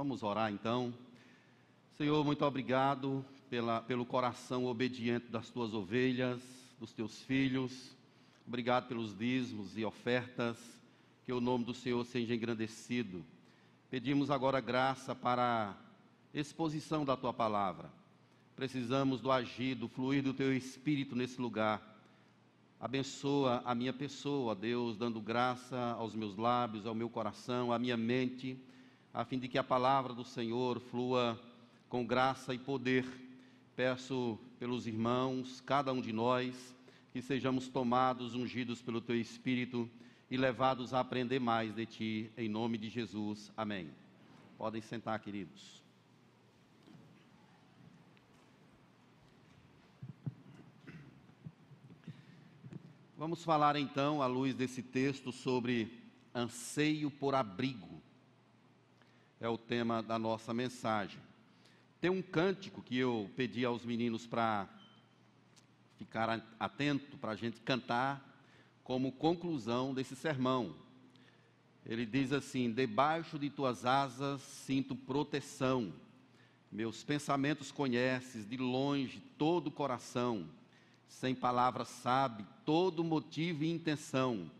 Vamos orar então. Senhor, muito obrigado pela, pelo coração obediente das tuas ovelhas, dos teus filhos. Obrigado pelos dízimos e ofertas. Que o nome do Senhor seja engrandecido. Pedimos agora graça para a exposição da tua palavra. Precisamos do agir, do fluir do teu espírito nesse lugar. Abençoa a minha pessoa, Deus, dando graça aos meus lábios, ao meu coração, à minha mente, a fim de que a palavra do Senhor flua com graça e poder. Peço pelos irmãos, cada um de nós, que sejamos tomados, ungidos pelo teu Espírito e levados a aprender mais de ti, em nome de Jesus. Amém. Podem sentar, queridos. Vamos falar então, à luz desse texto, sobre anseio por abrigo. É o tema da nossa mensagem. Tem um cântico que eu pedi aos meninos para ficar atento, para a gente cantar como conclusão desse sermão. Ele diz assim: Debaixo de tuas asas sinto proteção, meus pensamentos conheces, de longe todo o coração sem palavras sabe todo motivo e intenção.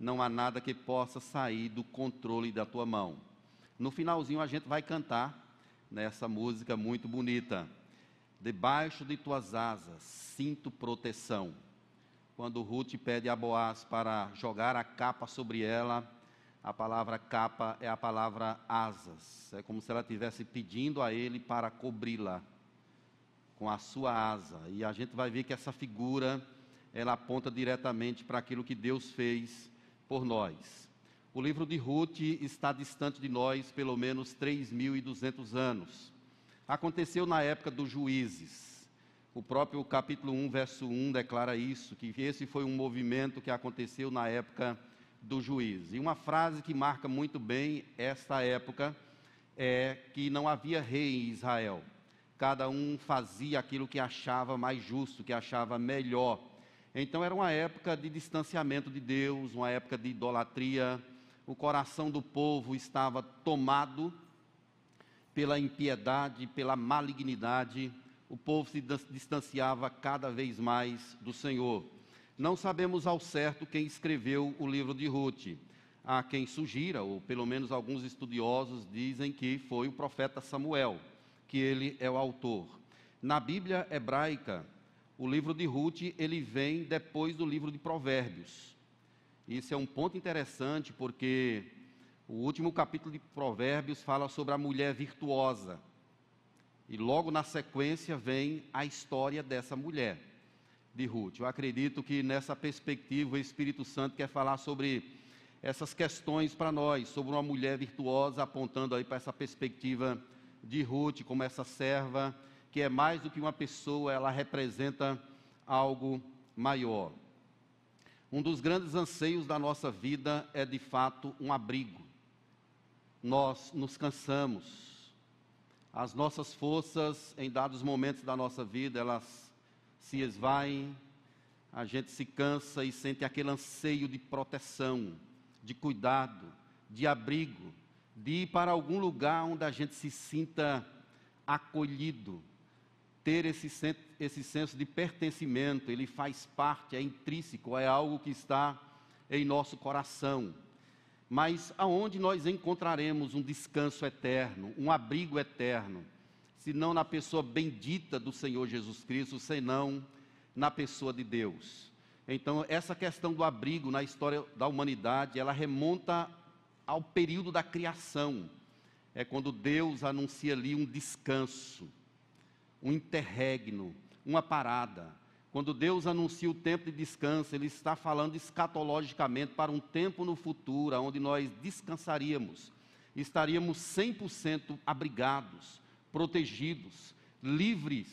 Não há nada que possa sair do controle da tua mão. No finalzinho a gente vai cantar nessa música muito bonita. Debaixo de tuas asas sinto proteção. Quando Ruth pede a Boaz para jogar a capa sobre ela, a palavra capa é a palavra asas. É como se ela estivesse pedindo a ele para cobri-la com a sua asa. E a gente vai ver que essa figura ela aponta diretamente para aquilo que Deus fez por nós. O livro de Ruth está distante de nós pelo menos 3.200 anos. Aconteceu na época dos juízes. O próprio capítulo 1, verso 1 declara isso, que esse foi um movimento que aconteceu na época do juiz. E uma frase que marca muito bem esta época é que não havia rei em Israel cada um fazia aquilo que achava mais justo, que achava melhor. Então era uma época de distanciamento de Deus, uma época de idolatria. O coração do povo estava tomado pela impiedade, pela malignidade. O povo se distanciava cada vez mais do Senhor. Não sabemos ao certo quem escreveu o livro de Ruth. Há quem sugira, ou pelo menos alguns estudiosos dizem que foi o profeta Samuel que ele é o autor. Na Bíblia hebraica, o livro de Ruth, ele vem depois do livro de Provérbios. Isso é um ponto interessante porque o último capítulo de Provérbios fala sobre a mulher virtuosa. E logo na sequência vem a história dessa mulher, de Ruth. Eu acredito que nessa perspectiva o Espírito Santo quer falar sobre essas questões para nós, sobre uma mulher virtuosa, apontando aí para essa perspectiva de Ruth como essa serva, que é mais do que uma pessoa, ela representa algo maior. Um dos grandes anseios da nossa vida é de fato um abrigo. Nós nos cansamos, as nossas forças em dados momentos da nossa vida, elas se esvaem, a gente se cansa e sente aquele anseio de proteção, de cuidado, de abrigo, de ir para algum lugar onde a gente se sinta acolhido, ter esse, esse senso de pertencimento, ele faz parte, é intrínseco, é algo que está em nosso coração. Mas aonde nós encontraremos um descanso eterno, um abrigo eterno, se não na pessoa bendita do Senhor Jesus Cristo, senão na pessoa de Deus. Então, essa questão do abrigo na história da humanidade, ela remonta ao período da criação. É quando Deus anuncia ali um descanso, um interregno, uma parada. Quando Deus anuncia o tempo de descanso, Ele está falando escatologicamente para um tempo no futuro, onde nós descansaríamos, estaríamos 100% abrigados, protegidos, livres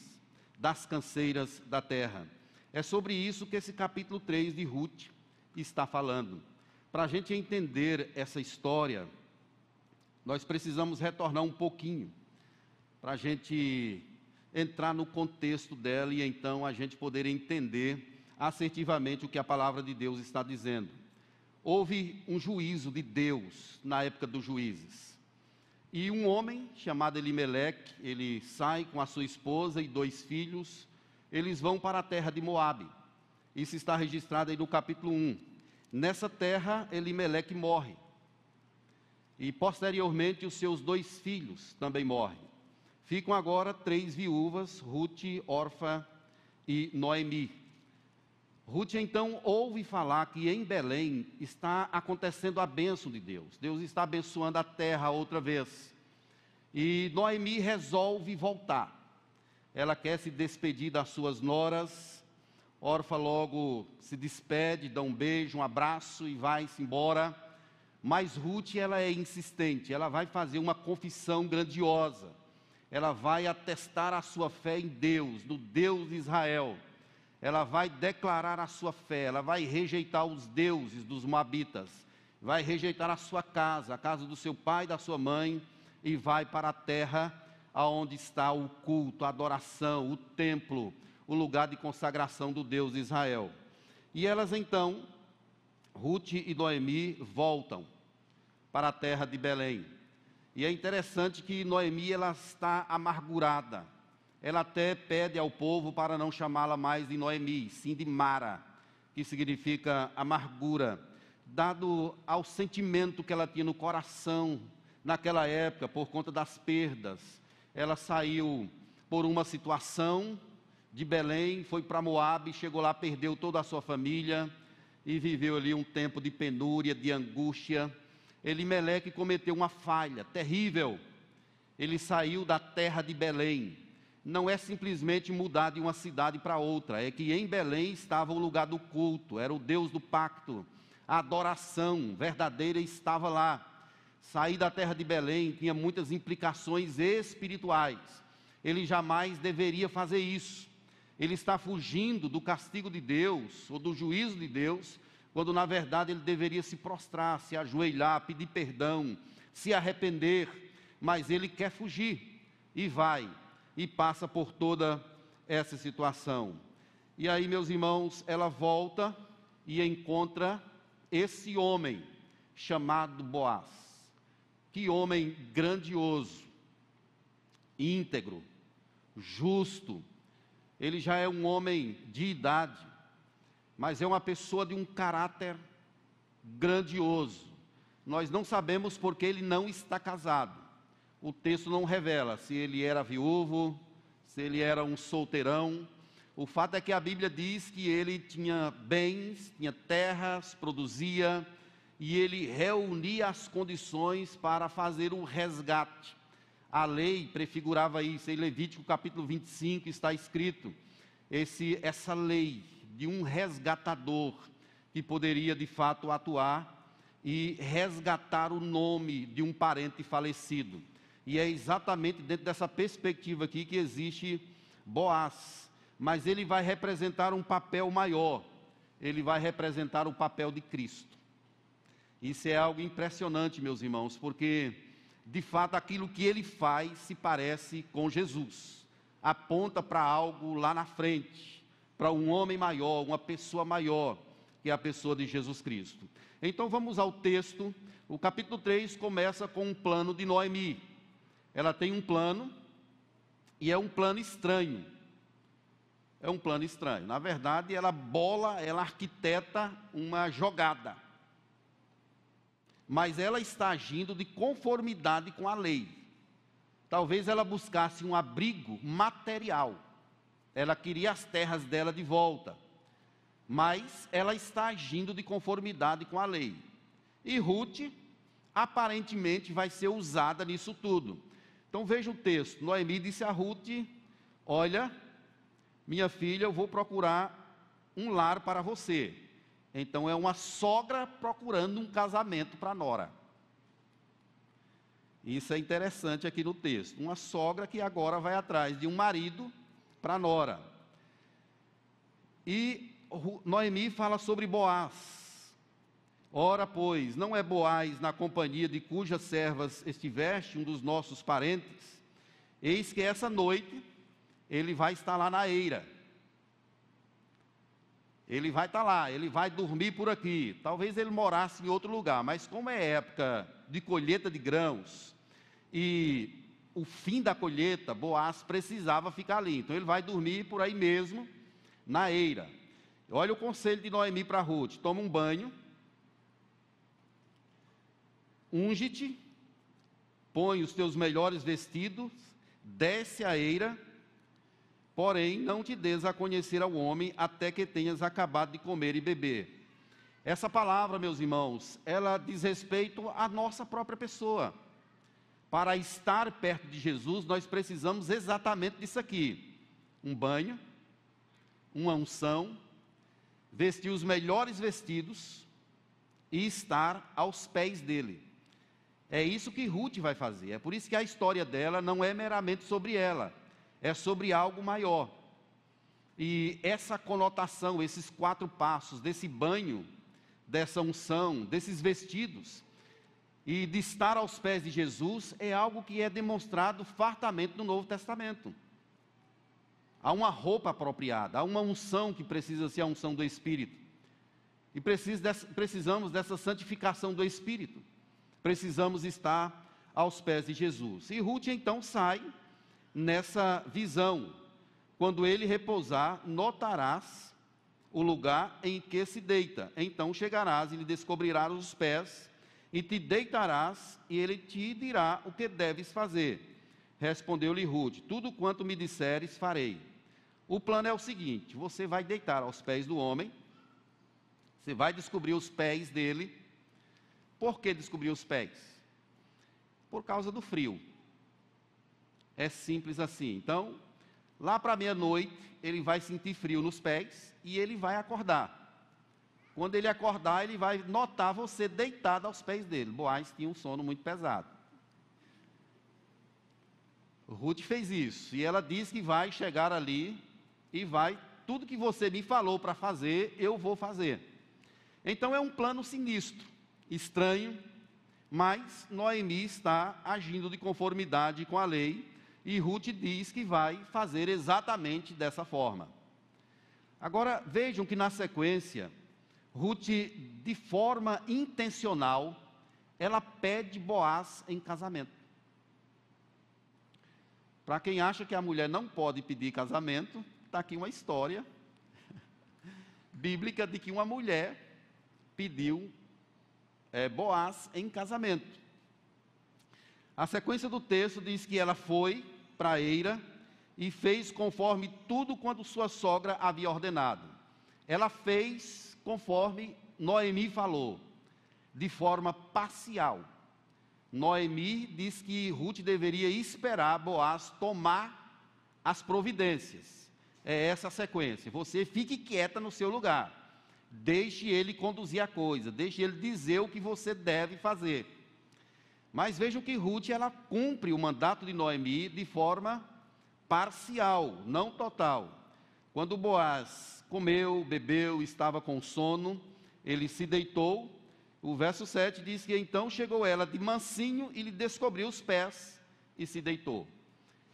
das canseiras da terra. É sobre isso que esse capítulo 3 de Ruth está falando. Para a gente entender essa história, nós precisamos retornar um pouquinho, para a gente entrar no contexto dela e então a gente poder entender assertivamente o que a palavra de Deus está dizendo. Houve um juízo de Deus na época dos juízes. E um homem chamado Elimeleque, ele sai com a sua esposa e dois filhos, eles vão para a terra de Moabe. Isso está registrado aí no capítulo 1. Nessa terra, Elimeleque morre. E posteriormente os seus dois filhos também morrem. Ficam agora três viúvas, Ruth, Orfa e Noemi. Ruth então ouve falar que em Belém está acontecendo a bênção de Deus. Deus está abençoando a terra outra vez. E Noemi resolve voltar. Ela quer se despedir das suas noras. Orfa logo se despede, dá um beijo, um abraço e vai-se embora. Mas Ruth, ela é insistente, ela vai fazer uma confissão grandiosa. Ela vai atestar a sua fé em Deus, no Deus de Israel ela vai declarar a sua fé, ela vai rejeitar os deuses dos Moabitas, vai rejeitar a sua casa, a casa do seu pai e da sua mãe, e vai para a terra aonde está o culto, a adoração, o templo, o lugar de consagração do Deus de Israel. E elas então, Ruth e Noemi, voltam para a terra de Belém. E é interessante que Noemi ela está amargurada ela até pede ao povo para não chamá-la mais de Noemi, sim de Mara, que significa amargura, dado ao sentimento que ela tinha no coração naquela época, por conta das perdas. Ela saiu por uma situação de Belém, foi para Moabe, chegou lá, perdeu toda a sua família e viveu ali um tempo de penúria, de angústia. Elimeleque cometeu uma falha terrível. Ele saiu da terra de Belém, não é simplesmente mudar de uma cidade para outra, é que em Belém estava o lugar do culto, era o Deus do pacto, a adoração verdadeira estava lá. Sair da terra de Belém tinha muitas implicações espirituais. Ele jamais deveria fazer isso. Ele está fugindo do castigo de Deus ou do juízo de Deus, quando na verdade ele deveria se prostrar, se ajoelhar, pedir perdão, se arrepender, mas ele quer fugir e vai e passa por toda essa situação. E aí, meus irmãos, ela volta e encontra esse homem chamado Boaz. Que homem grandioso, íntegro, justo. Ele já é um homem de idade, mas é uma pessoa de um caráter grandioso. Nós não sabemos porque ele não está casado o texto não revela se ele era viúvo, se ele era um solteirão. O fato é que a Bíblia diz que ele tinha bens, tinha terras, produzia, e ele reunia as condições para fazer o resgate. A lei prefigurava isso, em Levítico capítulo 25 está escrito esse, essa lei de um resgatador que poderia de fato atuar e resgatar o nome de um parente falecido. E é exatamente dentro dessa perspectiva aqui que existe Boaz. Mas ele vai representar um papel maior. Ele vai representar o papel de Cristo. Isso é algo impressionante, meus irmãos, porque de fato aquilo que ele faz se parece com Jesus. Aponta para algo lá na frente, para um homem maior, uma pessoa maior, que é a pessoa de Jesus Cristo. Então vamos ao texto. O capítulo 3 começa com um plano de Noemi ela tem um plano e é um plano estranho. É um plano estranho. Na verdade, ela bola, ela arquiteta uma jogada. Mas ela está agindo de conformidade com a lei. Talvez ela buscasse um abrigo material. Ela queria as terras dela de volta. Mas ela está agindo de conformidade com a lei. E Ruth, aparentemente, vai ser usada nisso tudo. Então veja o texto: Noemi disse a Ruth: Olha, minha filha, eu vou procurar um lar para você. Então é uma sogra procurando um casamento para nora. Isso é interessante aqui no texto. Uma sogra que agora vai atrás de um marido para nora. E Noemi fala sobre Boaz. Ora, pois, não é Boaz na companhia de cujas servas estiveste, um dos nossos parentes? Eis que essa noite ele vai estar lá na eira. Ele vai estar lá, ele vai dormir por aqui. Talvez ele morasse em outro lugar, mas como é época de colheita de grãos, e o fim da colheita, Boaz precisava ficar ali. Então ele vai dormir por aí mesmo, na eira. Olha o conselho de Noemi para Ruth: toma um banho, unge-te, põe os teus melhores vestidos, desce a eira, porém não te des a conhecer ao homem até que tenhas acabado de comer e beber. Essa palavra, meus irmãos, ela diz respeito à nossa própria pessoa. Para estar perto de Jesus, nós precisamos exatamente disso aqui: um banho, uma unção, vestir os melhores vestidos e estar aos pés dele. É isso que Ruth vai fazer. É por isso que a história dela não é meramente sobre ela, é sobre algo maior. E essa conotação, esses quatro passos desse banho, dessa unção, desses vestidos e de estar aos pés de Jesus é algo que é demonstrado fartamente no Novo Testamento. Há uma roupa apropriada, há uma unção que precisa ser a unção do Espírito. E precisamos dessa santificação do Espírito. Precisamos estar aos pés de Jesus. E Ruth então sai nessa visão. Quando ele repousar, notarás o lugar em que se deita. Então chegarás e lhe descobrirás os pés, e te deitarás, e ele te dirá o que deves fazer. Respondeu-lhe Ruth: Tudo quanto me disseres, farei. O plano é o seguinte: você vai deitar aos pés do homem, você vai descobrir os pés dele, por que descobrir os pés? Por causa do frio. É simples assim. Então, lá para meia-noite, ele vai sentir frio nos pés e ele vai acordar. Quando ele acordar, ele vai notar você deitado aos pés dele. Boaz tinha um sono muito pesado. Ruth fez isso. E ela diz que vai chegar ali e vai, tudo que você me falou para fazer, eu vou fazer. Então é um plano sinistro estranho, mas Noemi está agindo de conformidade com a lei e Ruth diz que vai fazer exatamente dessa forma. Agora vejam que na sequência, Ruth, de forma intencional, ela pede Boaz em casamento. Para quem acha que a mulher não pode pedir casamento, está aqui uma história bíblica de que uma mulher pediu é, Boaz em casamento. A sequência do texto diz que ela foi para eira e fez conforme tudo quanto sua sogra havia ordenado. Ela fez conforme Noemi falou, de forma parcial. Noemi diz que Ruth deveria esperar Boaz tomar as providências. É essa a sequência. Você fique quieta no seu lugar. Deixe ele conduzir a coisa, deixe ele dizer o que você deve fazer. Mas vejam que Ruth ela cumpre o mandato de Noemi de forma parcial, não total. Quando Boaz comeu, bebeu, estava com sono, ele se deitou. O verso 7 diz que então chegou ela de mansinho e lhe descobriu os pés e se deitou.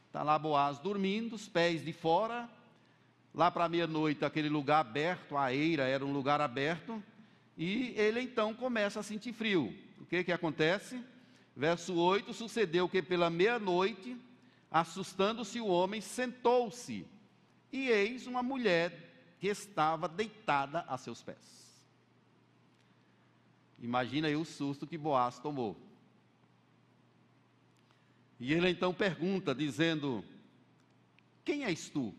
Está lá Boaz dormindo, os pés de fora, Lá para meia-noite, aquele lugar aberto, a eira era um lugar aberto, e ele então começa a sentir frio. O que que acontece? Verso 8: Sucedeu que pela meia-noite, assustando-se o homem, sentou-se, e eis uma mulher que estava deitada a seus pés. Imagina aí o susto que Boaz tomou. E ele então pergunta, dizendo: Quem és tu?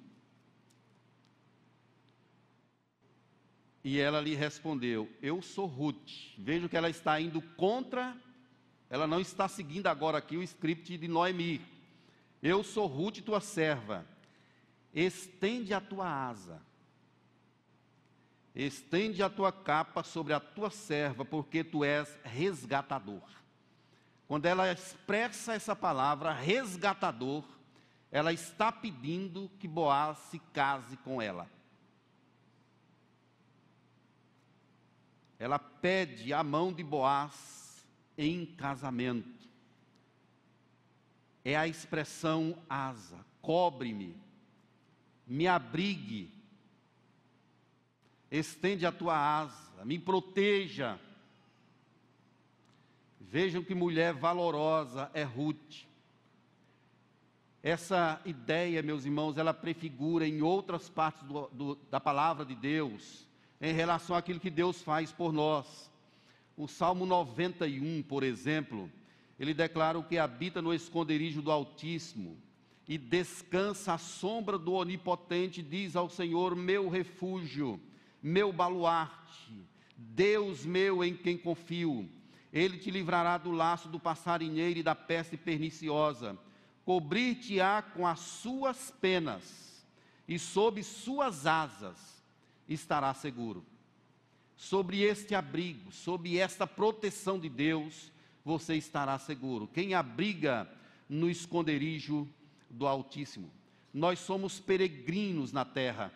E ela lhe respondeu: Eu sou Ruth. Vejo que ela está indo contra, ela não está seguindo agora aqui o script de Noemi. Eu sou Ruth, tua serva. Estende a tua asa. Estende a tua capa sobre a tua serva, porque tu és resgatador. Quando ela expressa essa palavra, resgatador, ela está pedindo que Boaz se case com ela. ela pede a mão de Boaz em casamento. É a expressão asa, cobre-me, me abrigue, estende a tua asa, me proteja. Vejam que mulher valorosa é Ruth. Essa ideia, meus irmãos, ela prefigura em outras partes do, do, da palavra de Deus, em relação àquilo que Deus faz por nós. O Salmo 91, por exemplo, ele declara o que habita no esconderijo do Altíssimo e descansa à sombra do Onipotente, diz ao Senhor: meu refúgio, meu baluarte, Deus meu em quem confio. Ele te livrará do laço do passarinheiro e da peste perniciosa cobrir-te-á com as suas penas, e sob suas asas estará seguro. Sobre este abrigo, sob esta proteção de Deus, você estará seguro. Quem abriga no esconderijo do Altíssimo. Nós somos peregrinos na terra,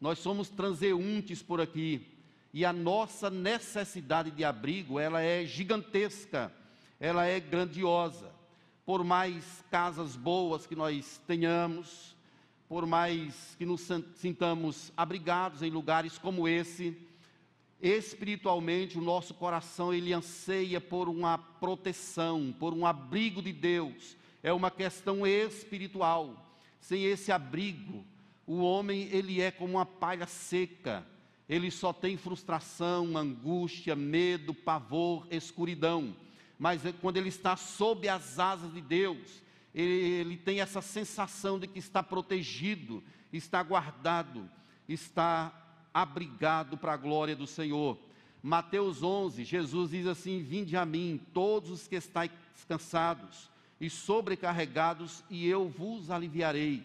nós somos transeuntes por aqui, e a nossa necessidade de abrigo, ela é gigantesca, ela é grandiosa por mais casas boas que nós tenhamos, por mais que nos sintamos abrigados em lugares como esse, espiritualmente o nosso coração ele anseia por uma proteção, por um abrigo de Deus. É uma questão espiritual. Sem esse abrigo, o homem ele é como uma palha seca. Ele só tem frustração, angústia, medo, pavor, escuridão mas é quando ele está sob as asas de Deus, ele, ele tem essa sensação de que está protegido, está guardado, está abrigado para a glória do Senhor. Mateus 11, Jesus diz assim: Vinde a mim, todos os que estáis cansados e sobrecarregados, e eu vos aliviarei.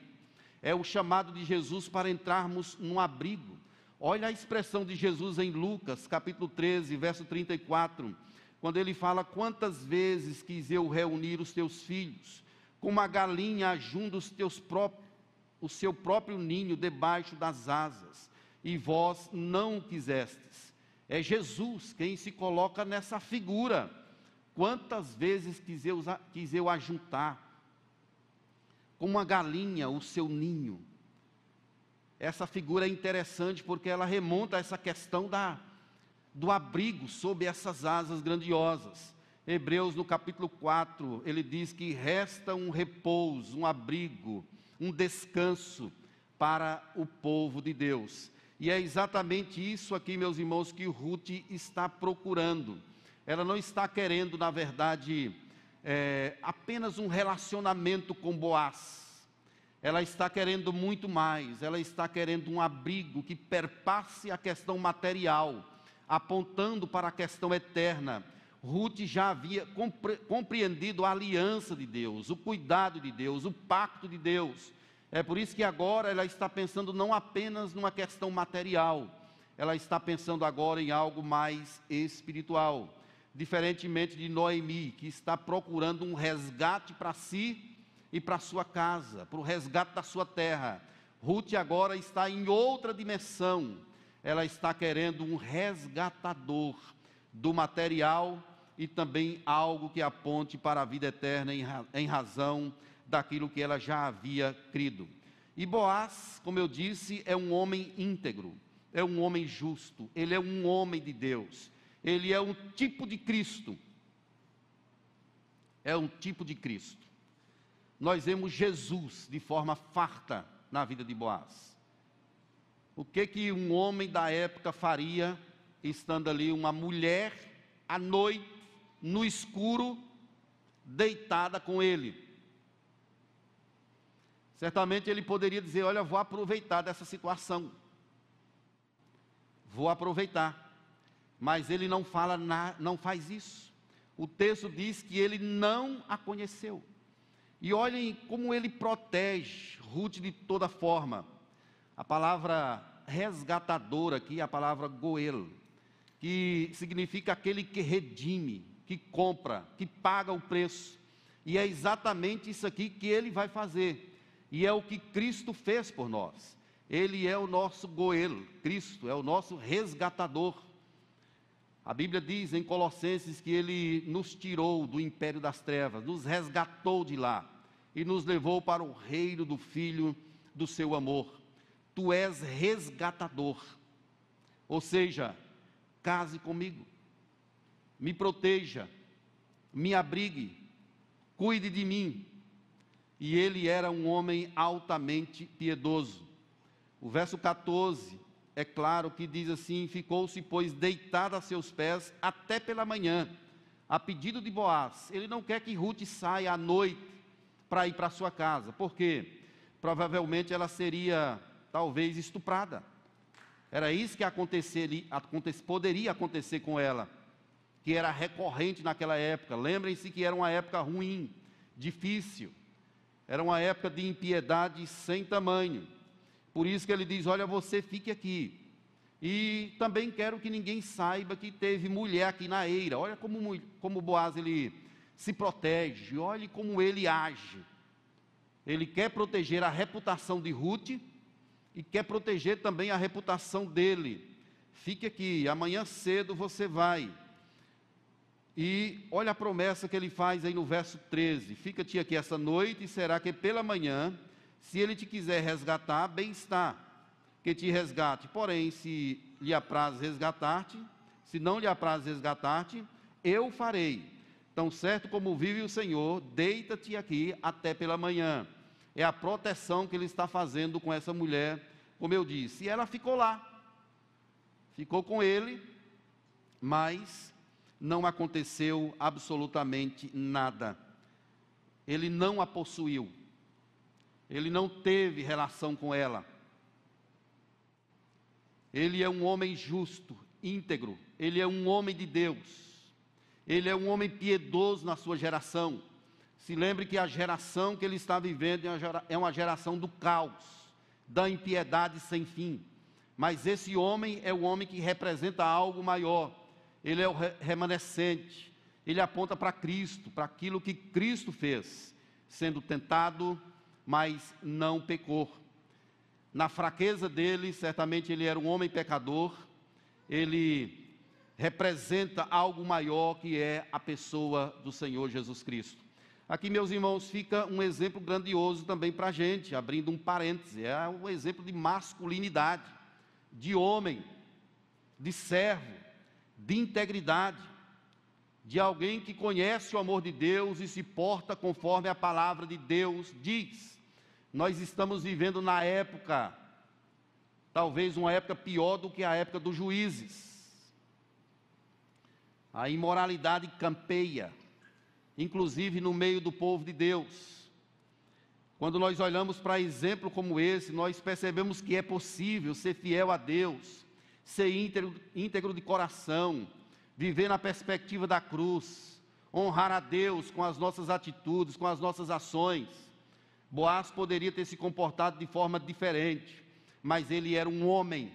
É o chamado de Jesus para entrarmos num abrigo. Olha a expressão de Jesus em Lucas, capítulo 13, verso 34 quando ele fala: Quantas vezes quis eu reunir os teus filhos, como a galinha ajunta os teus próprios, o seu próprio ninho debaixo das asas, e vós não quisestes. É Jesus quem se coloca nessa figura. Quantas vezes quis eu, quis eu ajuntar, como a galinha, o seu ninho. Essa figura é interessante porque ela remonta a essa questão da do abrigo sob essas asas grandiosas. Hebreus, no capítulo 4, ele diz que resta um repouso, um abrigo, um descanso para o povo de Deus. E é exatamente isso aqui, meus irmãos, que Ruth está procurando. Ela não está querendo, na verdade, é, apenas um relacionamento com Boaz. Ela está querendo muito mais. Ela está querendo um abrigo que perpasse a questão material apontando para a questão eterna. Ruth já havia compre compreendido a aliança de Deus, o cuidado de Deus, o pacto de Deus. É por isso que agora ela está pensando não apenas numa questão material, ela está pensando agora em algo mais espiritual. Diferentemente de Noemi, que está procurando um resgate para si e para sua casa, para o resgate da sua terra. Ruth agora está em outra dimensão ela está querendo um resgatador do material e também algo que aponte para a vida eterna em, razão daquilo que ela já havia crido. E Boaz, como eu disse, é um homem íntegro, é um homem justo, ele é um homem de Deus, ele é um tipo de Cristo. É um tipo de Cristo. Nós vemos Jesus de forma farta na vida de Boaz. O que que um homem da época faria estando ali uma mulher à noite no escuro deitada com ele? Certamente ele poderia dizer: "Olha, vou aproveitar dessa situação. Vou aproveitar". Mas ele não fala na, não faz isso. O texto diz que ele não a conheceu. E olhem como ele protege Ruth de toda forma. A palavra resgatador aqui é a palavra goel, que significa aquele que redime, que compra, que paga o preço. E é exatamente isso aqui que ele vai fazer. E é o que Cristo fez por nós. Ele é o nosso goel, Cristo é o nosso resgatador. A Bíblia diz em Colossenses que ele nos tirou do império das trevas, nos resgatou de lá e nos levou para o reino do Filho do seu amor tu és resgatador. Ou seja, case comigo, me proteja, me abrigue, cuide de mim. e ele era um homem altamente piedoso. O verso 14 é claro que diz assim: Ficou-se, pois, deitado a seus pés até pela manhã, a pedido de Boaz. Ele não quer que Ruth saia à noite para ir para sua casa, porque provavelmente ela seria, talvez, estuprada. Era isso que acontecer, poderia acontecer com ela, que era recorrente naquela época. Lembrem-se que era uma época ruim, difícil, era uma época de impiedade sem tamanho. Por isso que ele diz: Olha, você fique aqui. E também quero que ninguém saiba que teve mulher aqui na eira. Olha como, como Boaz ele se protege, olhe como ele age. Ele quer proteger a reputação de Ruth e quer proteger também a reputação dele. Fique aqui, amanhã cedo você vai. E olha a promessa que ele faz aí no verso 13: Fica-te aqui essa noite, e será que pela manhã se ele te quiser resgatar, bem está, que te resgate. Porém, se lhe apraz resgatar-te, se não lhe apraz resgatar-te, eu farei. Tão certo como vive o Senhor, deita-te aqui até pela manhã. É a proteção que ele está fazendo com essa mulher, como eu disse. E ela ficou lá, ficou com ele, mas não aconteceu absolutamente nada. Ele não a possuiu ele não teve relação com ela. Ele é um homem justo, íntegro, ele é um homem de Deus, ele é um homem piedoso na sua geração. Se lembre que a geração que ele está vivendo é uma geração do caos, da impiedade sem fim. Mas esse homem é o homem que representa algo maior, ele é o remanescente, ele aponta para Cristo, para aquilo que Cristo fez, sendo tentado, mas não pecou. Na fraqueza dele, certamente ele era um homem pecador, ele representa algo maior que é a pessoa do Senhor Jesus Cristo. Aqui, meus irmãos, fica um exemplo grandioso também para a gente, abrindo um parêntese, é um exemplo de masculinidade, de homem, de servo, de integridade, de alguém que conhece o amor de Deus e se porta conforme a palavra de Deus diz nós estamos vivendo na época, talvez uma época pior do que a época dos juízes. A imoralidade campeia, inclusive no meio do povo de Deus. Quando nós olhamos para exemplo como esse, nós percebemos que é possível ser fiel a Deus, ser íntegro, íntegro de coração, viver na perspectiva da cruz, honrar a Deus com as nossas atitudes, com as nossas ações Boaz poderia ter se comportado de forma diferente, mas ele era um homem,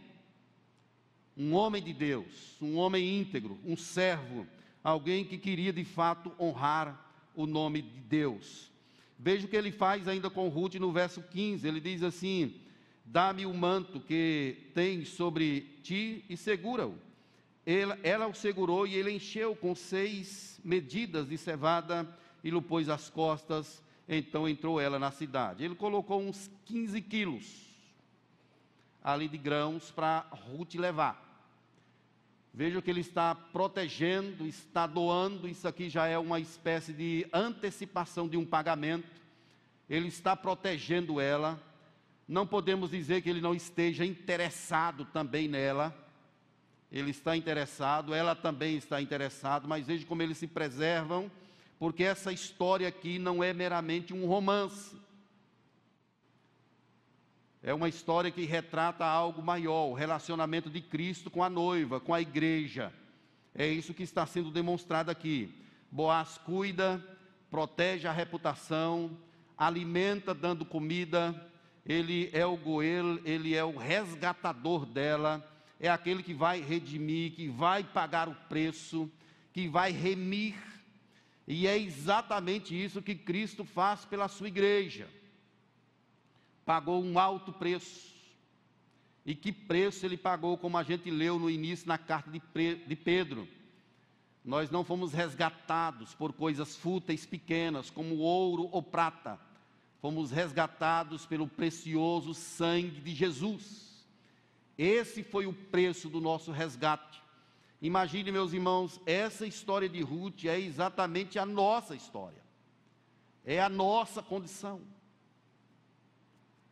um homem de Deus, um homem íntegro, um servo, alguém que queria de fato honrar o nome de Deus. Veja o que ele faz ainda com Ruth no verso 15: ele diz assim: Dá-me o manto que tens sobre ti e segura-o. Ela, ela, o segurou e ele encheu com seis medidas de cevada e lhe pôs às costas então entrou ela na cidade. Ele colocou uns 15 quilos ali de grãos para Ruth levar. Veja que ele está protegendo, está doando, isso aqui já é uma espécie de antecipação de um pagamento. Ele está protegendo ela. Não podemos dizer que ele não esteja interessado também nela. Ele está interessado, ela também está interessada, mas veja como eles se preservam porque essa história aqui não é meramente um romance. É uma história que retrata algo maior, o relacionamento de Cristo com a noiva, com a igreja. É isso que está sendo demonstrado aqui. Boaz cuida, protege a reputação, alimenta dando comida, ele é o goel, ele é o resgatador dela, é aquele que vai redimir, que vai pagar o preço, que vai remir e é exatamente isso que Cristo faz pela sua igreja. Pagou um alto preço. E que preço ele pagou, como a gente leu no início na carta de Pedro. Nós não fomos resgatados por coisas fúteis pequenas, como ouro ou prata. Fomos resgatados pelo precioso sangue de Jesus. Esse foi o preço do nosso resgate. Imagine, meus irmãos, essa história de Ruth é exatamente a nossa história, é a nossa condição.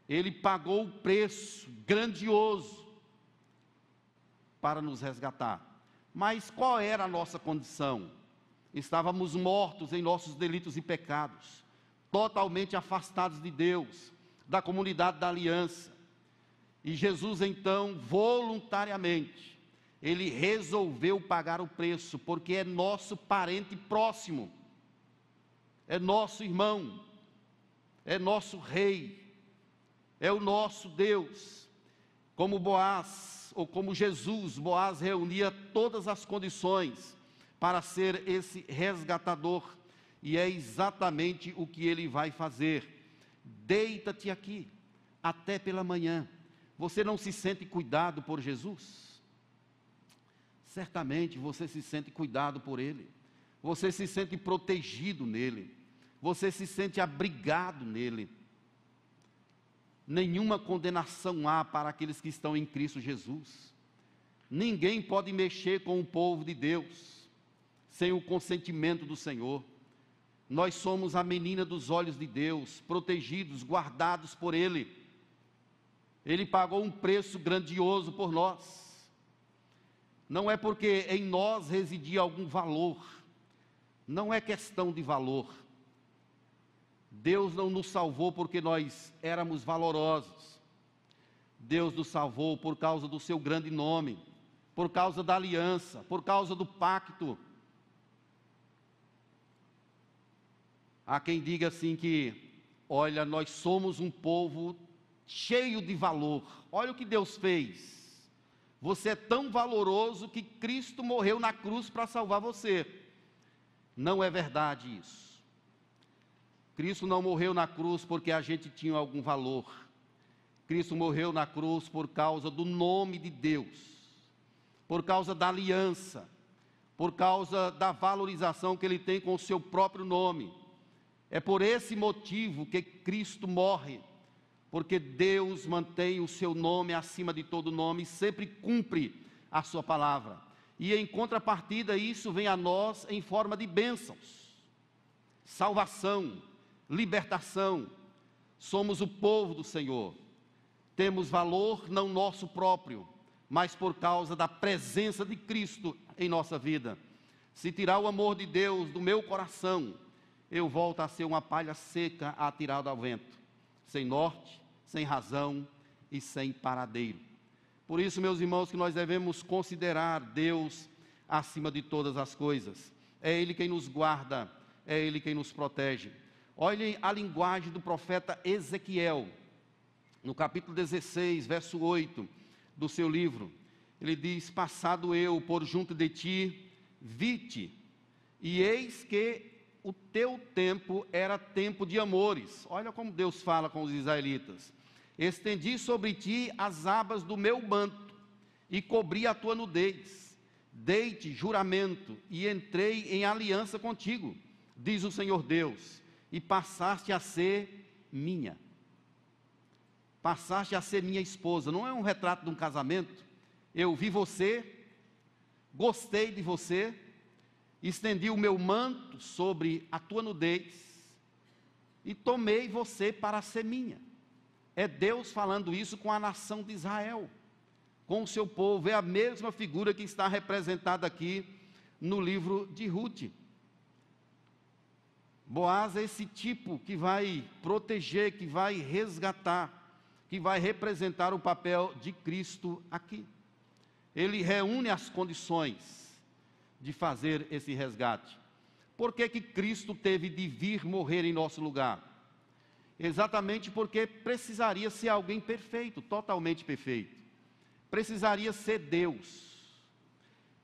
Ele pagou o preço grandioso para nos resgatar. Mas qual era a nossa condição? Estávamos mortos em nossos delitos e pecados, totalmente afastados de Deus, da comunidade da aliança. E Jesus então, voluntariamente, ele resolveu pagar o preço, porque é nosso parente próximo, é nosso irmão, é nosso rei, é o nosso Deus. Como Boaz, ou como Jesus, Boaz reunia todas as condições para ser esse resgatador, e é exatamente o que ele vai fazer. Deita-te aqui, até pela manhã. Você não se sente cuidado por Jesus? Certamente você se sente cuidado por Ele, você se sente protegido nele, você se sente abrigado nele. Nenhuma condenação há para aqueles que estão em Cristo Jesus. Ninguém pode mexer com o povo de Deus sem o consentimento do Senhor. Nós somos a menina dos olhos de Deus, protegidos, guardados por Ele. Ele pagou um preço grandioso por nós. Não é porque em nós residia algum valor, não é questão de valor. Deus não nos salvou porque nós éramos valorosos. Deus nos salvou por causa do seu grande nome, por causa da aliança, por causa do pacto Há quem diga assim que, olha, nós somos um povo cheio de valor. Olha o que Deus fez. Você é tão valoroso que Cristo morreu na cruz para salvar você. Não é verdade isso. Cristo não morreu na cruz porque a gente tinha algum valor. Cristo morreu na cruz por causa do nome de Deus, por causa da aliança, por causa da valorização que ele tem com o seu próprio nome. É por esse motivo que Cristo morre, porque Deus mantém o seu nome acima de todo nome e sempre cumpre a sua palavra. E em contrapartida, isso vem a nós em forma de bênçãos, salvação, libertação. Somos o povo do Senhor. Temos valor não nosso próprio, mas por causa da presença de Cristo em nossa vida. Se tirar o amor de Deus do meu coração, eu volto a ser uma palha seca atirada ao vento, sem norte, sem razão e sem paradeiro. Por isso, meus irmãos, que nós devemos considerar Deus acima de todas as coisas. É Ele quem nos guarda, é Ele quem nos protege. Olhem a linguagem do profeta Ezequiel, no capítulo 16, verso 8 do seu livro. Ele diz: Passado eu por junto de ti, vi-te, e eis que o teu tempo era tempo de amores. Olha como Deus fala com os israelitas. Estendi sobre ti as abas do meu manto e cobri a tua nudez. Dei-te juramento e entrei em aliança contigo, diz o Senhor Deus, e passaste a ser minha. Passaste a ser minha esposa. Não é um retrato de um casamento. Eu vi você, gostei de você, estendi o meu manto sobre a tua nudez e tomei você para ser minha. É Deus falando isso com a nação de Israel, com o seu povo. É a mesma figura que está representada aqui no livro de Ruth. Boaz é esse tipo que vai proteger, que vai resgatar, que vai representar o papel de Cristo aqui. Ele reúne as condições de fazer esse resgate. Por que, que Cristo teve de vir morrer em nosso lugar? Exatamente porque precisaria ser alguém perfeito, totalmente perfeito. Precisaria ser Deus.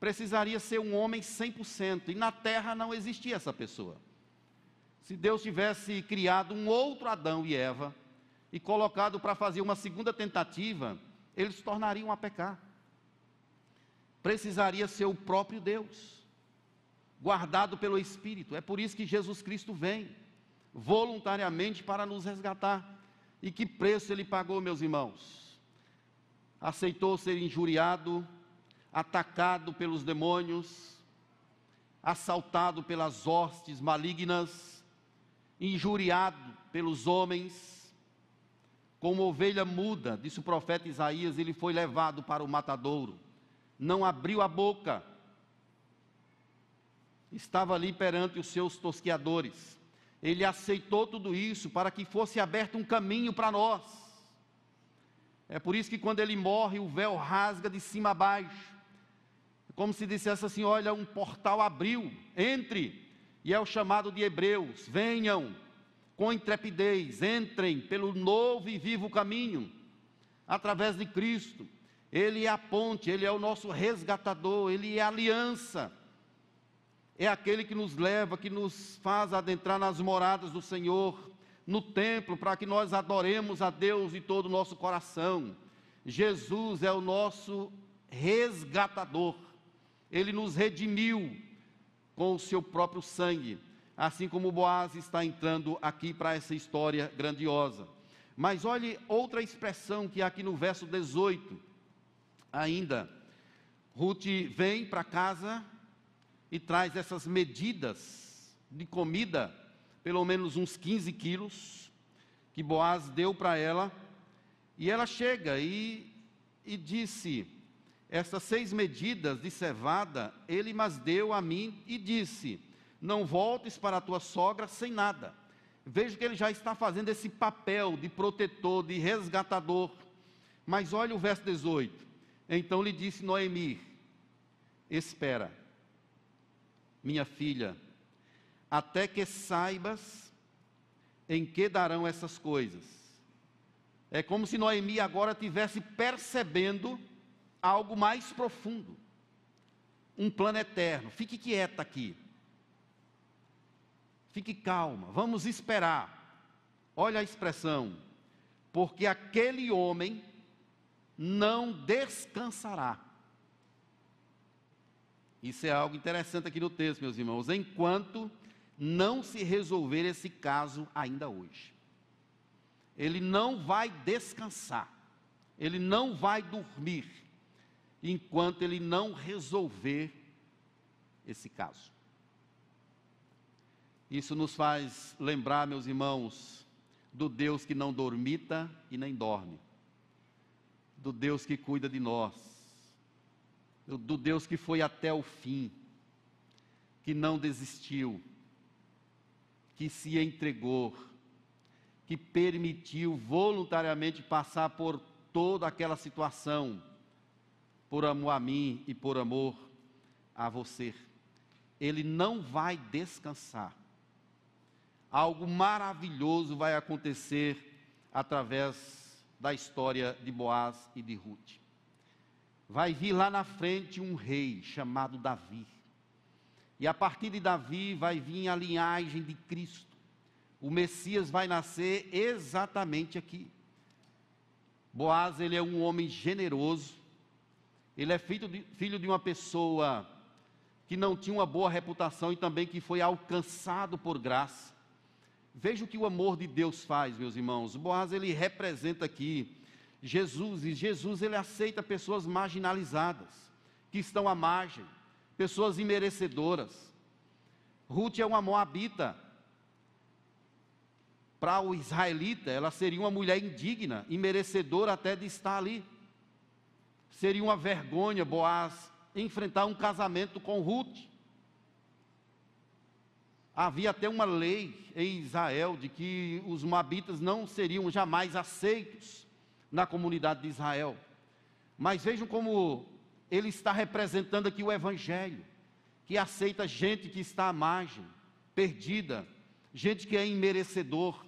Precisaria ser um homem 100%. E na terra não existia essa pessoa. Se Deus tivesse criado um outro Adão e Eva e colocado para fazer uma segunda tentativa, eles tornariam a pecar precisaria ser o próprio Deus, guardado pelo Espírito. É por isso que Jesus Cristo vem, voluntariamente para nos resgatar. E que preço ele pagou, meus irmãos? Aceitou ser injuriado, atacado pelos demônios, assaltado pelas hostes malignas, injuriado pelos homens, como ovelha muda, disse o profeta Isaías, ele foi levado para o matadouro. Não abriu a boca. Estava ali perante os seus tosqueadores. Ele aceitou tudo isso para que fosse aberto um caminho para nós. É por isso que quando ele morre, o véu rasga de cima a baixo. É como se dissesse assim: olha, um portal abriu, entre. E é o chamado de Hebreus: venham, com intrepidez, entrem pelo novo e vivo caminho, através de Cristo. Ele é a ponte, Ele é o nosso resgatador, Ele é a aliança. É aquele que nos leva, que nos faz adentrar nas moradas do Senhor, no templo, para que nós adoremos a Deus de todo o nosso coração. Jesus é o nosso resgatador. Ele nos redimiu com o seu próprio sangue assim como Boaz está entrando aqui para essa história grandiosa. Mas olhe outra expressão que há aqui no verso 18, ainda. Ruth vem para casa e traz essas medidas de comida, pelo menos uns 15 quilos, que Boaz deu para ela, e ela chega e, e disse: Essas seis medidas de cevada ele mas deu a mim e disse: não voltes para a tua sogra sem nada. Veja que ele já está fazendo esse papel de protetor, de resgatador. Mas olha o verso 18. Então lhe disse Noemi: Espera, minha filha, até que saibas em que darão essas coisas. É como se Noemi agora tivesse percebendo algo mais profundo, um plano eterno. Fique quieta aqui. Fique calma, vamos esperar. Olha a expressão, porque aquele homem não descansará. Isso é algo interessante aqui no texto, meus irmãos, enquanto não se resolver esse caso ainda hoje. Ele não vai descansar, ele não vai dormir, enquanto ele não resolver esse caso. Isso nos faz lembrar, meus irmãos, do Deus que não dormita e nem dorme, do Deus que cuida de nós, do Deus que foi até o fim, que não desistiu, que se entregou, que permitiu voluntariamente passar por toda aquela situação, por amor a mim e por amor a você. Ele não vai descansar algo maravilhoso vai acontecer através da história de Boaz e de Ruth. Vai vir lá na frente um rei chamado Davi. E a partir de Davi vai vir a linhagem de Cristo. O Messias vai nascer exatamente aqui. Boaz, ele é um homem generoso. Ele é filho de, filho de uma pessoa que não tinha uma boa reputação e também que foi alcançado por graça. Veja o que o amor de Deus faz, meus irmãos. Boaz ele representa aqui Jesus e Jesus ele aceita pessoas marginalizadas, que estão à margem, pessoas imerecedoras. Ruth é uma moabita. Para o israelita, ela seria uma mulher indigna, imerecedora até de estar ali. Seria uma vergonha Boaz enfrentar um casamento com Ruth. Havia até uma lei em Israel de que os moabitas não seriam jamais aceitos na comunidade de Israel. Mas vejam como ele está representando aqui o Evangelho, que aceita gente que está à margem, perdida, gente que é imerecedor.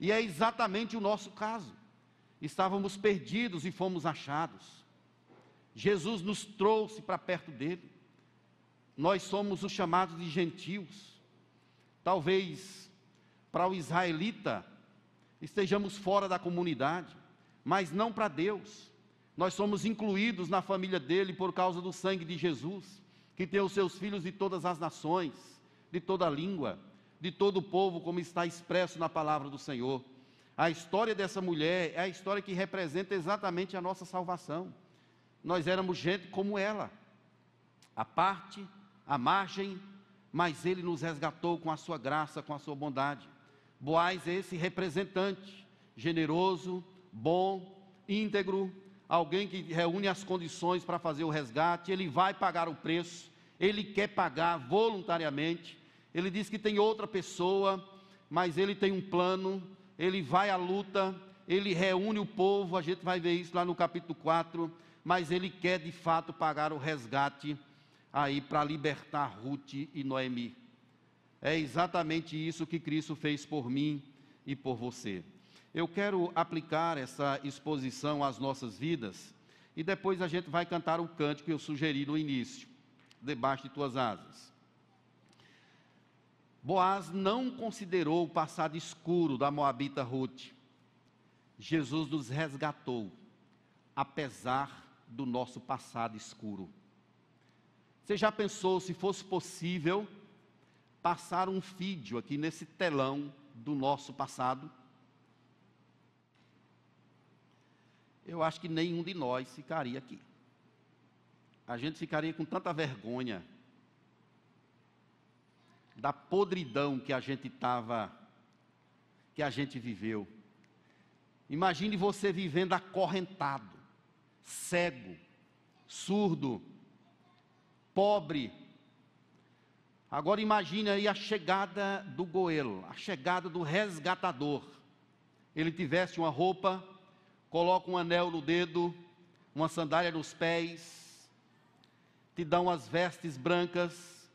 E é exatamente o nosso caso. Estávamos perdidos e fomos achados. Jesus nos trouxe para perto dele. Nós somos os chamados de gentios Talvez para o israelita estejamos fora da comunidade, mas não para Deus. Nós somos incluídos na família dele por causa do sangue de Jesus, que tem os seus filhos de todas as nações, de toda língua, de todo o povo, como está expresso na palavra do Senhor. A história dessa mulher é a história que representa exatamente a nossa salvação. Nós éramos gente como ela, a parte, a margem, mas ele nos resgatou com a sua graça, com a sua bondade. Boaz é esse representante, generoso, bom, íntegro, alguém que reúne as condições para fazer o resgate, ele vai pagar o preço, ele quer pagar voluntariamente. Ele diz que tem outra pessoa, mas ele tem um plano, ele vai à luta, ele reúne o povo, a gente vai ver isso lá no capítulo 4, mas ele quer de fato pagar o resgate aí para libertar Ruth e Noemi. É exatamente isso que Cristo fez por mim e por você. Eu quero aplicar essa exposição às nossas vidas e depois a gente vai cantar o cântico que eu sugeri no início, debaixo de tuas asas. Boaz não considerou o passado escuro da Moabita Ruth. Jesus nos resgatou, apesar do nosso passado escuro. Você já pensou se fosse possível passar um vídeo aqui nesse telão do nosso passado? Eu acho que nenhum de nós ficaria aqui. A gente ficaria com tanta vergonha da podridão que a gente estava, que a gente viveu. Imagine você vivendo acorrentado, cego, surdo, pobre. Agora imagine aí a chegada do goelo, a chegada do resgatador. Ele tivesse uma roupa, coloca um anel no dedo, uma sandália nos pés, te dá umas vestes brancas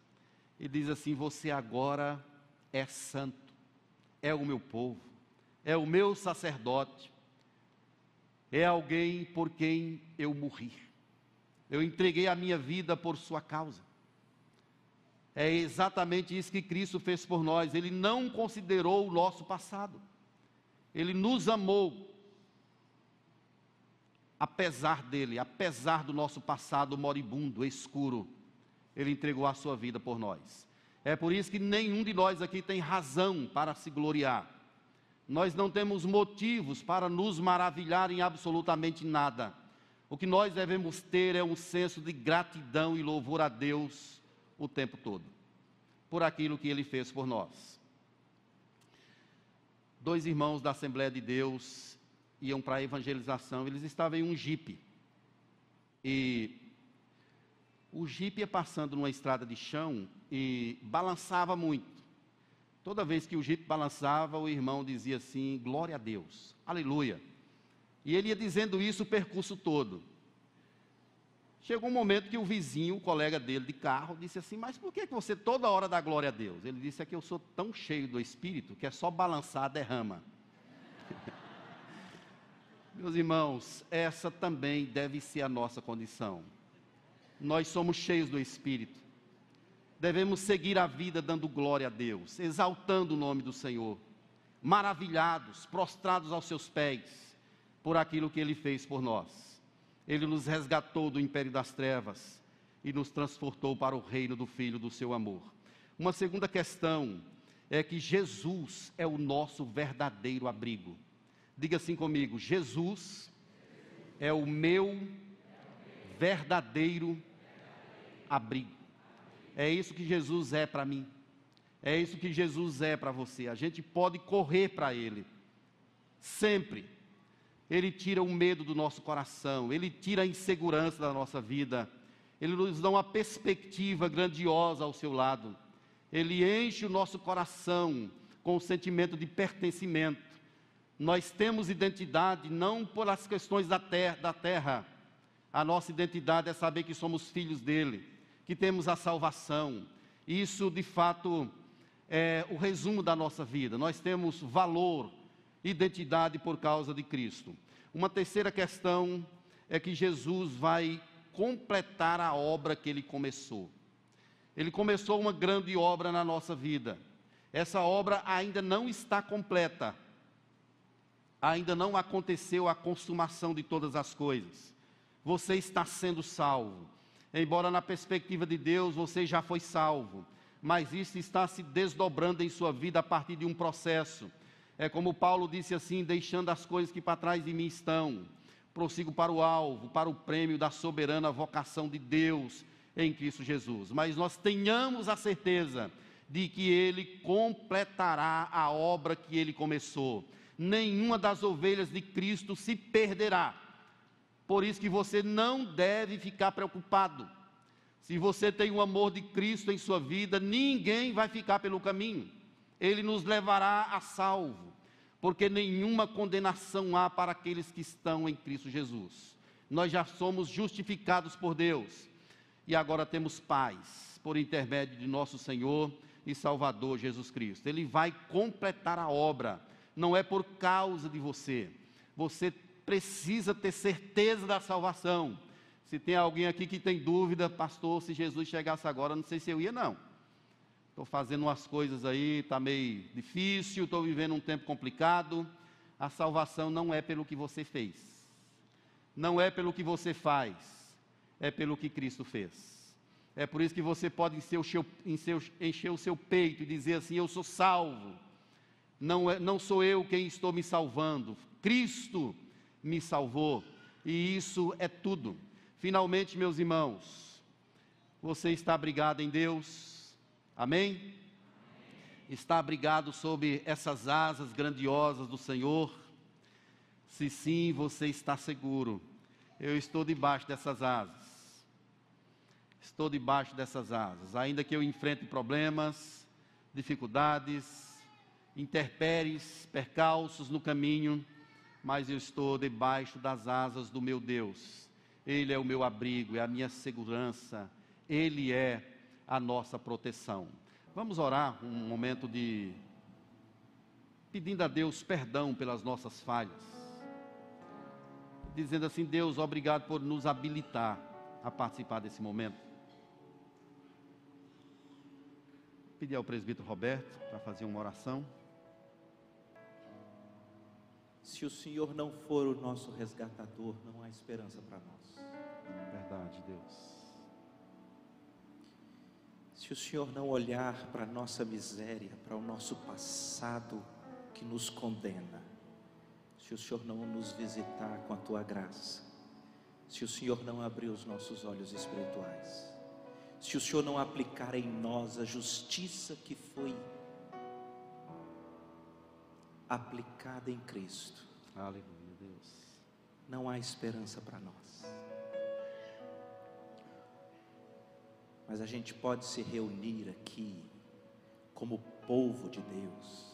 e diz assim: Você agora é santo, é o meu povo, é o meu sacerdote, é alguém por quem eu morri. Eu entreguei a minha vida por sua causa. É exatamente isso que Cristo fez por nós. Ele não considerou o nosso passado. Ele nos amou. Apesar dele, apesar do nosso passado moribundo, escuro, ele entregou a sua vida por nós. É por isso que nenhum de nós aqui tem razão para se gloriar. Nós não temos motivos para nos maravilhar em absolutamente nada. O que nós devemos ter é um senso de gratidão e louvor a Deus o tempo todo, por aquilo que Ele fez por nós. Dois irmãos da Assembleia de Deus iam para a evangelização, eles estavam em um jipe. E o jipe ia passando numa estrada de chão e balançava muito. Toda vez que o jipe balançava, o irmão dizia assim: Glória a Deus, aleluia. E ele ia dizendo isso o percurso todo. Chegou um momento que o vizinho, o colega dele de carro, disse assim: Mas por que você toda hora dá glória a Deus? Ele disse: É que eu sou tão cheio do espírito que é só balançar, derrama. Meus irmãos, essa também deve ser a nossa condição. Nós somos cheios do espírito devemos seguir a vida dando glória a Deus, exaltando o nome do Senhor, maravilhados, prostrados aos seus pés, por aquilo que Ele fez por nós. Ele nos resgatou do império das trevas e nos transportou para o reino do Filho do seu amor. Uma segunda questão é que Jesus é o nosso verdadeiro abrigo. Diga assim comigo: Jesus é o meu verdadeiro abrigo. É isso que Jesus é para mim. É isso que Jesus é para você. A gente pode correr para Ele. Sempre. Ele tira o medo do nosso coração. Ele tira a insegurança da nossa vida. Ele nos dá uma perspectiva grandiosa ao seu lado. Ele enche o nosso coração com o sentimento de pertencimento. Nós temos identidade não pelas questões da terra, da terra. A nossa identidade é saber que somos filhos dele que temos a salvação. Isso, de fato, é o resumo da nossa vida. Nós temos valor, identidade por causa de Cristo. Uma terceira questão é que Jesus vai completar a obra que ele começou. Ele começou uma grande obra na nossa vida. Essa obra ainda não está completa. Ainda não aconteceu a consumação de todas as coisas. Você está sendo salvo. Embora na perspectiva de Deus você já foi salvo, mas isso está se desdobrando em sua vida a partir de um processo. É como Paulo disse assim: deixando as coisas que para trás de mim estão, prossigo para o alvo, para o prêmio da soberana vocação de Deus em Cristo Jesus. Mas nós tenhamos a certeza de que Ele completará a obra que Ele começou. Nenhuma das ovelhas de Cristo se perderá. Por isso que você não deve ficar preocupado. Se você tem o amor de Cristo em sua vida, ninguém vai ficar pelo caminho. Ele nos levará a salvo, porque nenhuma condenação há para aqueles que estão em Cristo Jesus. Nós já somos justificados por Deus e agora temos paz por intermédio de nosso Senhor e Salvador Jesus Cristo. Ele vai completar a obra, não é por causa de você. Você precisa ter certeza da salvação. Se tem alguém aqui que tem dúvida, pastor, se Jesus chegasse agora, não sei se eu ia, não. Estou fazendo umas coisas aí, está meio difícil, estou vivendo um tempo complicado. A salvação não é pelo que você fez, não é pelo que você faz, é pelo que Cristo fez. É por isso que você pode encher o seu, encher o seu peito e dizer assim: Eu sou salvo. Não, é, não sou eu quem estou me salvando, Cristo me salvou, e isso é tudo. Finalmente, meus irmãos, você está abrigado em Deus, amém? Está abrigado sob essas asas grandiosas do Senhor? Se sim, você está seguro. Eu estou debaixo dessas asas. Estou debaixo dessas asas, ainda que eu enfrente problemas, dificuldades, interpéries, percalços no caminho mas eu estou debaixo das asas do meu Deus. Ele é o meu abrigo, é a minha segurança, Ele é a nossa proteção. Vamos orar um momento de pedindo a Deus perdão pelas nossas falhas. Dizendo assim, Deus, obrigado por nos habilitar a participar desse momento. Pedir ao presbítero Roberto para fazer uma oração. Se o Senhor não for o nosso resgatador, não há esperança para nós. Verdade, Deus. Se o Senhor não olhar para a nossa miséria, para o nosso passado que nos condena, se o Senhor não nos visitar com a tua graça, se o Senhor não abrir os nossos olhos espirituais, se o Senhor não aplicar em nós a justiça que foi aplicada em Cristo. Aleluia, Deus. Não há esperança para nós. Mas a gente pode se reunir aqui como povo de Deus.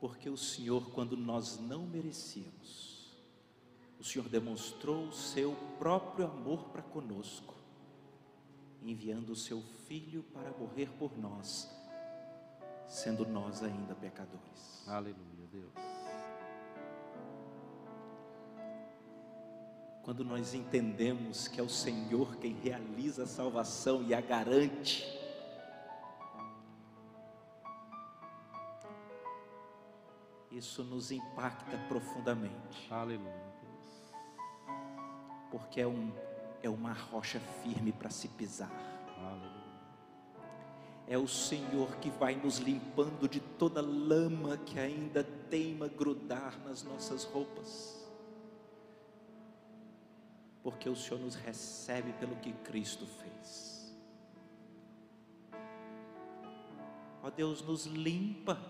Porque o Senhor, quando nós não merecíamos, o Senhor demonstrou o seu próprio amor para conosco, enviando o seu filho para morrer por nós sendo nós ainda pecadores. Aleluia, Deus. Quando nós entendemos que é o Senhor quem realiza a salvação e a garante, isso nos impacta profundamente. Aleluia, Deus. Porque é, um, é uma rocha firme para se pisar. Aleluia é o Senhor que vai nos limpando de toda lama que ainda teima grudar nas nossas roupas. Porque o Senhor nos recebe pelo que Cristo fez. Ó Deus, nos limpa,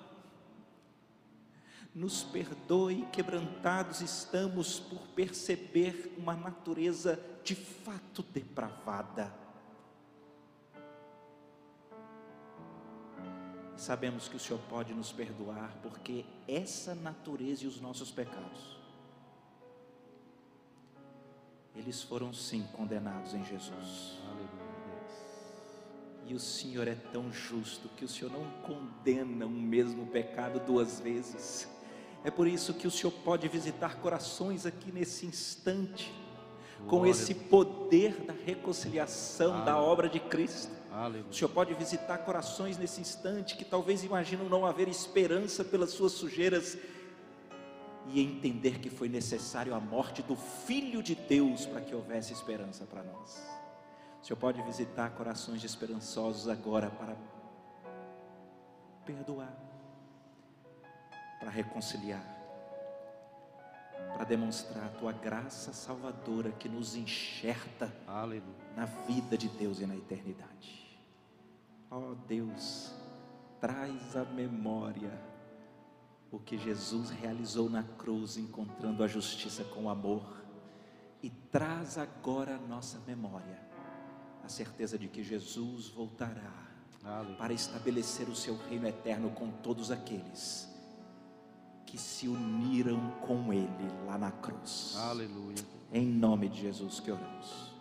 nos perdoe, quebrantados estamos por perceber uma natureza de fato depravada sabemos que o Senhor pode nos perdoar, porque essa natureza e os nossos pecados, eles foram sim condenados em Jesus. E o Senhor é tão justo que o Senhor não condena um mesmo pecado duas vezes. É por isso que o Senhor pode visitar corações aqui nesse instante, com esse poder da reconciliação da obra de Cristo. Aleluia. O Senhor pode visitar corações nesse instante que talvez imaginam não haver esperança pelas suas sujeiras e entender que foi necessário a morte do Filho de Deus para que houvesse esperança para nós. O Senhor pode visitar corações esperançosos agora para perdoar, para reconciliar, para demonstrar a tua graça salvadora que nos enxerta Aleluia. na vida de Deus e na eternidade. Ó oh Deus, traz à memória o que Jesus realizou na cruz, encontrando a justiça com o amor, e traz agora à nossa memória a certeza de que Jesus voltará Aleluia. para estabelecer o seu reino eterno com todos aqueles que se uniram com Ele lá na cruz. Aleluia. Em nome de Jesus que oramos.